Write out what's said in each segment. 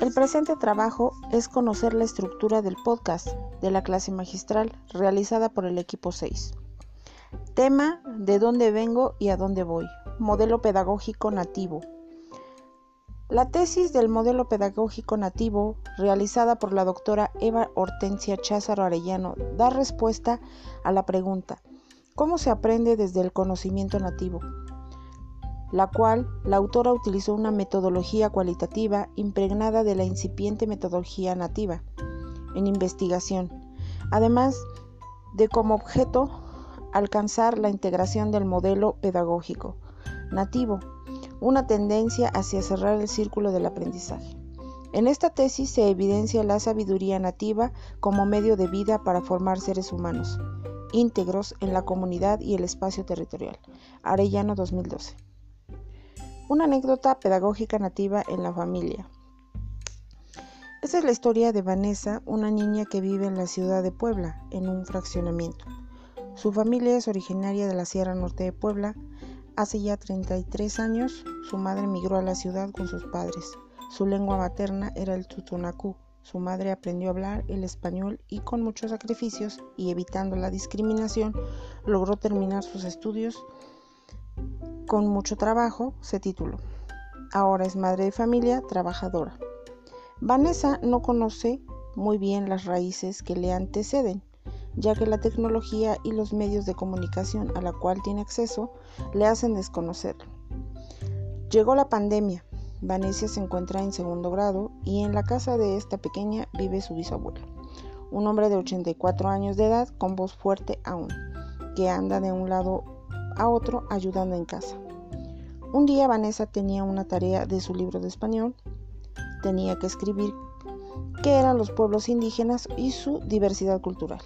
El presente trabajo es conocer la estructura del podcast de la clase magistral realizada por el equipo 6. Tema de dónde vengo y a dónde voy. Modelo pedagógico nativo. La tesis del modelo pedagógico nativo, realizada por la doctora Eva Hortensia Cházaro Arellano, da respuesta a la pregunta, ¿cómo se aprende desde el conocimiento nativo? La cual la autora utilizó una metodología cualitativa impregnada de la incipiente metodología nativa en investigación, además de como objeto alcanzar la integración del modelo pedagógico nativo, una tendencia hacia cerrar el círculo del aprendizaje. En esta tesis se evidencia la sabiduría nativa como medio de vida para formar seres humanos íntegros en la comunidad y el espacio territorial. Arellano 2012. Una anécdota pedagógica nativa en la familia. Esta es la historia de Vanessa, una niña que vive en la ciudad de Puebla, en un fraccionamiento. Su familia es originaria de la Sierra Norte de Puebla. Hace ya 33 años, su madre migró a la ciudad con sus padres. Su lengua materna era el tutunacú. Su madre aprendió a hablar el español y con muchos sacrificios y evitando la discriminación, logró terminar sus estudios con mucho trabajo, se tituló. Ahora es madre de familia, trabajadora. Vanessa no conoce muy bien las raíces que le anteceden, ya que la tecnología y los medios de comunicación a la cual tiene acceso le hacen desconocerlo. Llegó la pandemia. Vanessa se encuentra en segundo grado y en la casa de esta pequeña vive su bisabuelo, un hombre de 84 años de edad con voz fuerte aún, que anda de un lado a otro ayudando en casa. Un día Vanessa tenía una tarea de su libro de español. Tenía que escribir qué eran los pueblos indígenas y su diversidad cultural.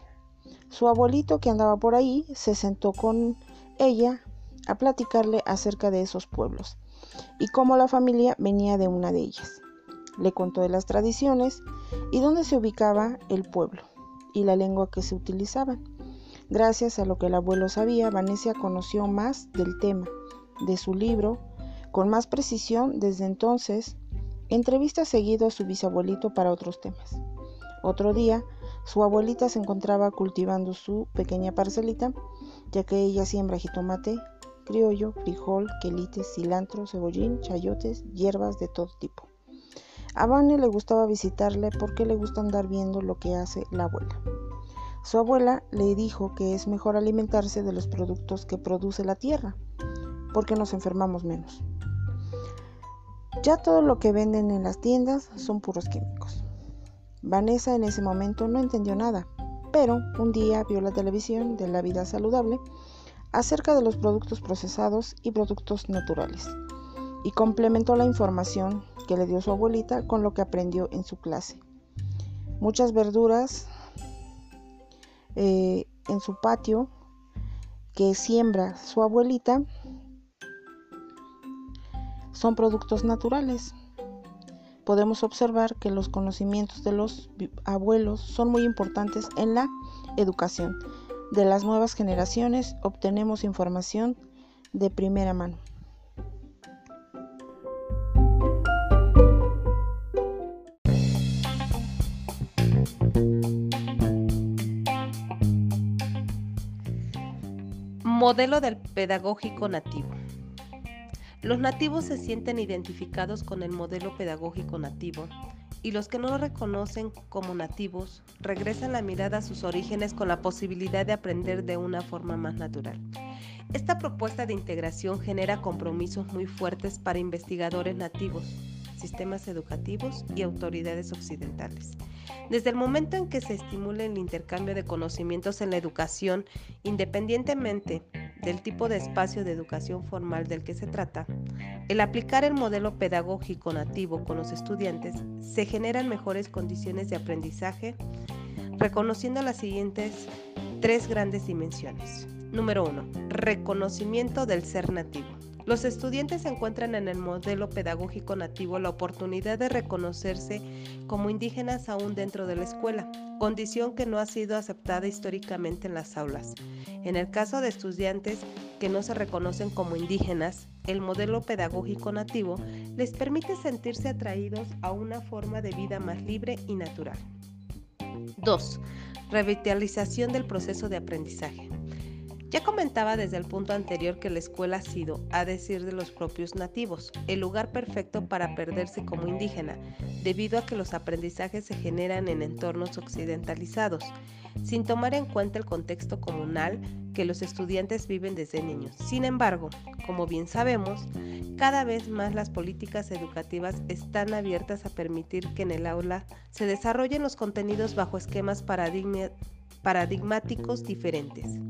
Su abuelito que andaba por ahí se sentó con ella a platicarle acerca de esos pueblos y cómo la familia venía de una de ellas. Le contó de las tradiciones y dónde se ubicaba el pueblo y la lengua que se utilizaban. Gracias a lo que el abuelo sabía, Vanessa conoció más del tema de su libro con más precisión desde entonces. Entrevista seguido a su bisabuelito para otros temas. Otro día, su abuelita se encontraba cultivando su pequeña parcelita, ya que ella siembra jitomate, criollo, frijol, quelites, cilantro, cebollín, chayotes, hierbas de todo tipo. A Vane le gustaba visitarle porque le gusta andar viendo lo que hace la abuela. Su abuela le dijo que es mejor alimentarse de los productos que produce la tierra, porque nos enfermamos menos. Ya todo lo que venden en las tiendas son puros químicos. Vanessa en ese momento no entendió nada, pero un día vio la televisión de la vida saludable acerca de los productos procesados y productos naturales y complementó la información que le dio su abuelita con lo que aprendió en su clase. Muchas verduras eh, en su patio que siembra su abuelita son productos naturales. Podemos observar que los conocimientos de los abuelos son muy importantes en la educación. De las nuevas generaciones obtenemos información de primera mano. Modelo del pedagógico nativo. Los nativos se sienten identificados con el modelo pedagógico nativo y los que no lo reconocen como nativos regresan la mirada a sus orígenes con la posibilidad de aprender de una forma más natural. Esta propuesta de integración genera compromisos muy fuertes para investigadores nativos, sistemas educativos y autoridades occidentales. Desde el momento en que se estimule el intercambio de conocimientos en la educación, independientemente del tipo de espacio de educación formal del que se trata, el aplicar el modelo pedagógico nativo con los estudiantes se generan mejores condiciones de aprendizaje, reconociendo las siguientes tres grandes dimensiones. Número 1. Reconocimiento del ser nativo. Los estudiantes encuentran en el modelo pedagógico nativo la oportunidad de reconocerse como indígenas aún dentro de la escuela, condición que no ha sido aceptada históricamente en las aulas. En el caso de estudiantes que no se reconocen como indígenas, el modelo pedagógico nativo les permite sentirse atraídos a una forma de vida más libre y natural. 2. Revitalización del proceso de aprendizaje. Ya comentaba desde el punto anterior que la escuela ha sido, a decir de los propios nativos, el lugar perfecto para perderse como indígena, debido a que los aprendizajes se generan en entornos occidentalizados, sin tomar en cuenta el contexto comunal que los estudiantes viven desde niños. Sin embargo, como bien sabemos, cada vez más las políticas educativas están abiertas a permitir que en el aula se desarrollen los contenidos bajo esquemas paradigmáticos diferentes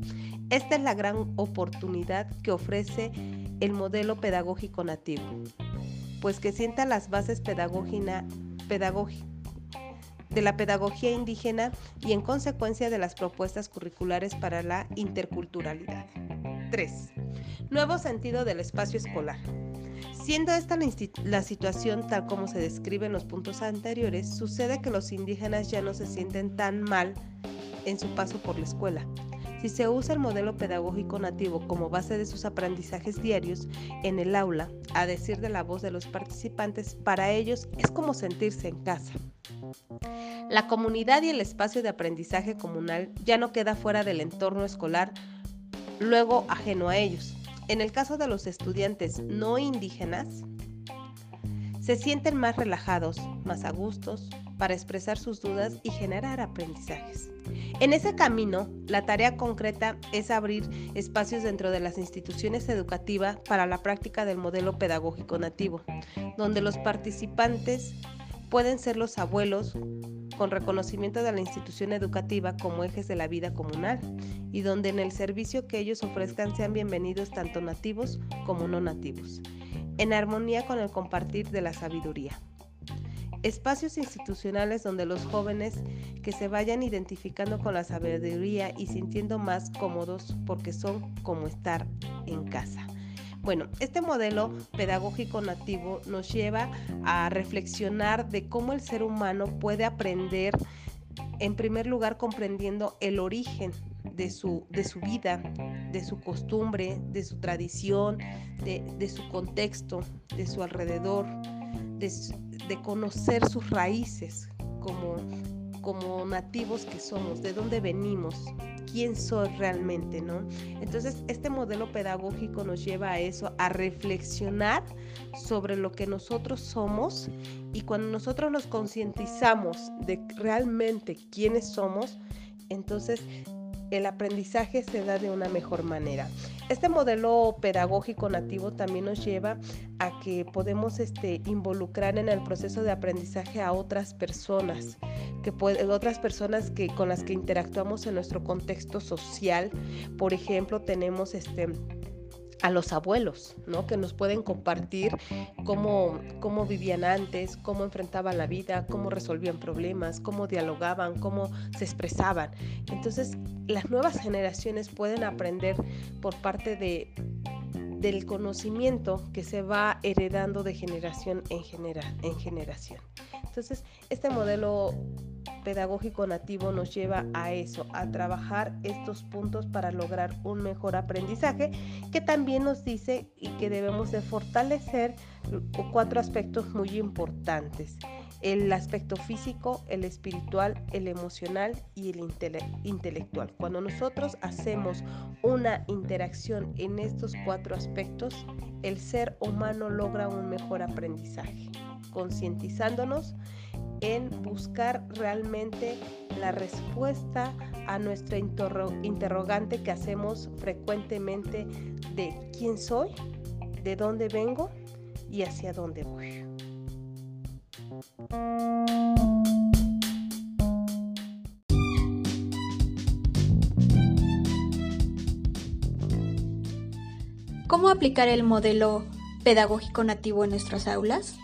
esta es la gran oportunidad que ofrece el modelo pedagógico nativo, pues que sienta las bases de la pedagogía indígena y en consecuencia de las propuestas curriculares para la interculturalidad. 3. Nuevo sentido del espacio escolar. Siendo esta la, situación tal como se describe en los puntos anteriores, sucede que los indígenas ya no se sienten tan mal en su paso por la escuela, si se usa el modelo pedagógico nativo como base de sus aprendizajes diarios en el aula, a decir de la voz de los participantes, para ellos es como sentirse en casa. La comunidad y el espacio de aprendizaje comunal ya no queda fuera del entorno escolar, luego ajeno a ellos. En el caso de los estudiantes no indígenas, se sienten más relajados, más a gustos, para expresar sus dudas y generar aprendizajes. En ese camino, la tarea concreta es abrir espacios dentro de las instituciones educativas para la práctica del modelo pedagógico nativo, donde los participantes pueden ser los abuelos con reconocimiento de la institución educativa como ejes de la vida comunal y donde en el servicio que ellos ofrezcan sean bienvenidos tanto nativos como no nativos, en armonía con el compartir de la sabiduría espacios institucionales donde los jóvenes que se vayan identificando con la sabiduría y sintiendo más cómodos porque son como estar en casa. Bueno, este modelo pedagógico nativo nos lleva a reflexionar de cómo el ser humano puede aprender, en primer lugar, comprendiendo el origen de su, de su vida, de su costumbre, de su tradición, de, de su contexto, de su alrededor, de, conocer sus raíces como, como nativos que somos, de dónde venimos, quién soy realmente, ¿no? Entonces, este modelo pedagógico nos lleva a eso, a reflexionar sobre lo que nosotros somos y cuando nosotros nos concientizamos de realmente quiénes somos, entonces el aprendizaje se da de una mejor manera. Este modelo pedagógico nativo también nos lleva a que podemos este, involucrar en el proceso de aprendizaje a otras personas, que otras personas que, con las que interactuamos en nuestro contexto social. Por ejemplo, tenemos este a los abuelos, ¿no? Que nos pueden compartir cómo, cómo vivían antes, cómo enfrentaban la vida, cómo resolvían problemas, cómo dialogaban, cómo se expresaban. Entonces, las nuevas generaciones pueden aprender por parte de, del conocimiento que se va heredando de generación en, en generación. Entonces, este modelo pedagógico nativo nos lleva a eso, a trabajar estos puntos para lograr un mejor aprendizaje, que también nos dice y que debemos de fortalecer cuatro aspectos muy importantes. El aspecto físico, el espiritual, el emocional y el intelectual. Cuando nosotros hacemos una interacción en estos cuatro aspectos, el ser humano logra un mejor aprendizaje, concientizándonos en buscar realmente la respuesta a nuestra interrogante que hacemos frecuentemente de quién soy, de dónde vengo y hacia dónde voy. ¿Cómo aplicar el modelo pedagógico nativo en nuestras aulas?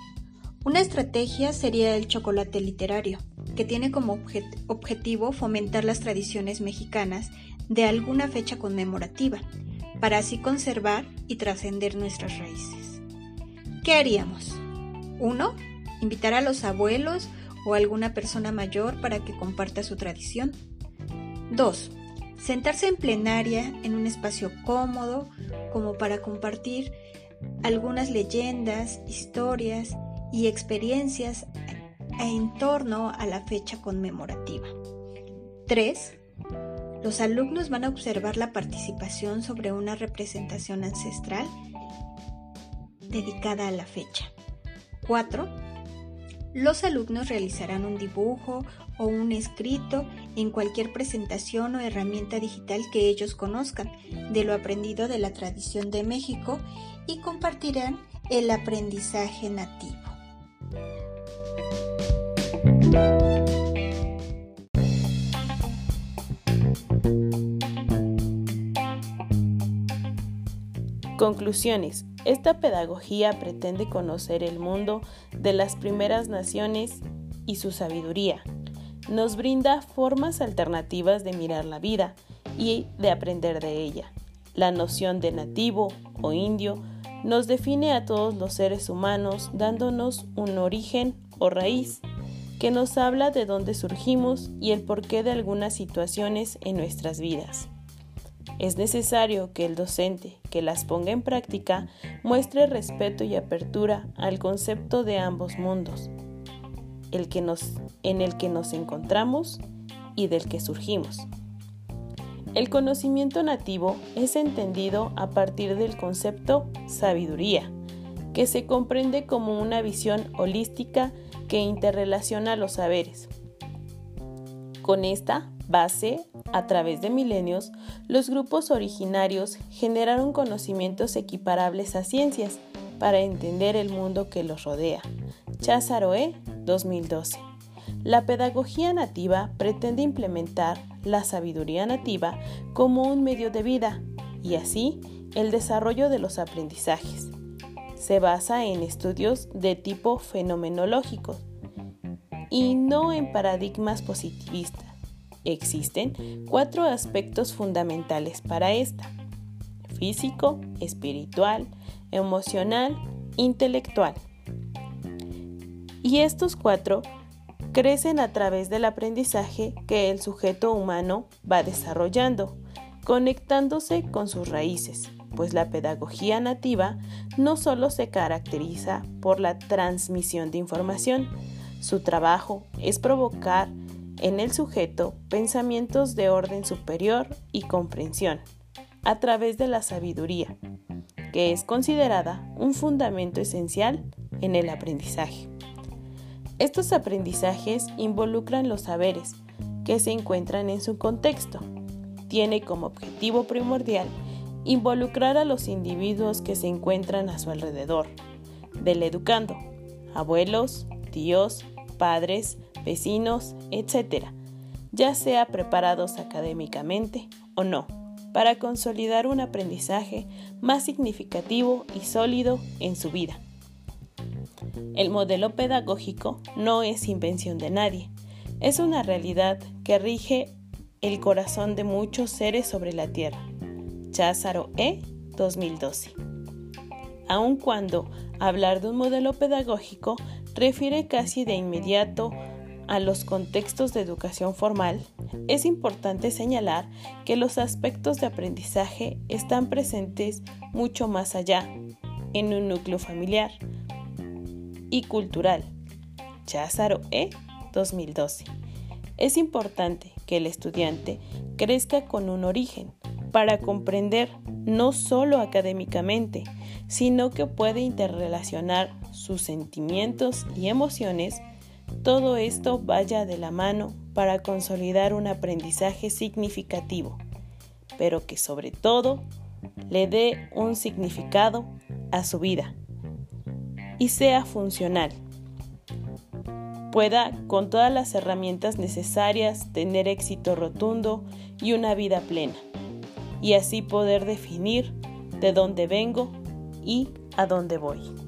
Una estrategia sería el chocolate literario, que tiene como objetivo fomentar las tradiciones mexicanas de alguna fecha conmemorativa, para así conservar y trascender nuestras raíces. ¿Qué haríamos? 1. Invitar a los abuelos o alguna persona mayor para que comparta su tradición. 2. Sentarse en plenaria en un espacio cómodo como para compartir algunas leyendas, historias y experiencias en torno a la fecha conmemorativa. 3. Los alumnos van a observar la participación sobre una representación ancestral dedicada a la fecha. 4. Los alumnos realizarán un dibujo o un escrito en cualquier presentación o herramienta digital que ellos conozcan de lo aprendido de la tradición de México y compartirán el aprendizaje nativo. Conclusiones. Esta pedagogía pretende conocer el mundo de las primeras naciones y su sabiduría. Nos brinda formas alternativas de mirar la vida y de aprender de ella. La noción de nativo o indio nos define a todos los seres humanos dándonos un origen o raíz que nos habla de dónde surgimos y el porqué de algunas situaciones en nuestras vidas. Es necesario que el docente que las ponga en práctica muestre respeto y apertura al concepto de ambos mundos, el que nos, en el que nos encontramos y del que surgimos. El conocimiento nativo es entendido a partir del concepto sabiduría, que se comprende como una visión holística que interrelaciona los saberes. Con esta base, a través de milenios, los grupos originarios generaron conocimientos equiparables a ciencias para entender el mundo que los rodea. Chazaroe, 2012. La pedagogía nativa pretende implementar la sabiduría nativa como un medio de vida y así el desarrollo de los aprendizajes. Se basa en estudios de tipo fenomenológico y no en paradigmas positivistas. Existen cuatro aspectos fundamentales para esta. Físico, espiritual, emocional, intelectual. Y estos cuatro crecen a través del aprendizaje que el sujeto humano va desarrollando, conectándose con sus raíces, pues la pedagogía nativa no solo se caracteriza por la transmisión de información, su trabajo es provocar en el sujeto pensamientos de orden superior y comprensión, a través de la sabiduría, que es considerada un fundamento esencial en el aprendizaje. Estos aprendizajes involucran los saberes que se encuentran en su contexto. Tiene como objetivo primordial involucrar a los individuos que se encuentran a su alrededor, del educando, abuelos, tíos, padres, vecinos, etc., ya sea preparados académicamente o no, para consolidar un aprendizaje más significativo y sólido en su vida. El modelo pedagógico no es invención de nadie, es una realidad que rige el corazón de muchos seres sobre la Tierra. Cházaro E. 2012. Aun cuando hablar de un modelo pedagógico refiere casi de inmediato a los contextos de educación formal, es importante señalar que los aspectos de aprendizaje están presentes mucho más allá, en un núcleo familiar y cultural. Cházaro E. 2012. Es importante que el estudiante crezca con un origen para comprender no solo académicamente, sino que puede interrelacionar sus sentimientos y emociones todo esto vaya de la mano para consolidar un aprendizaje significativo, pero que sobre todo le dé un significado a su vida y sea funcional. Pueda con todas las herramientas necesarias tener éxito rotundo y una vida plena, y así poder definir de dónde vengo y a dónde voy.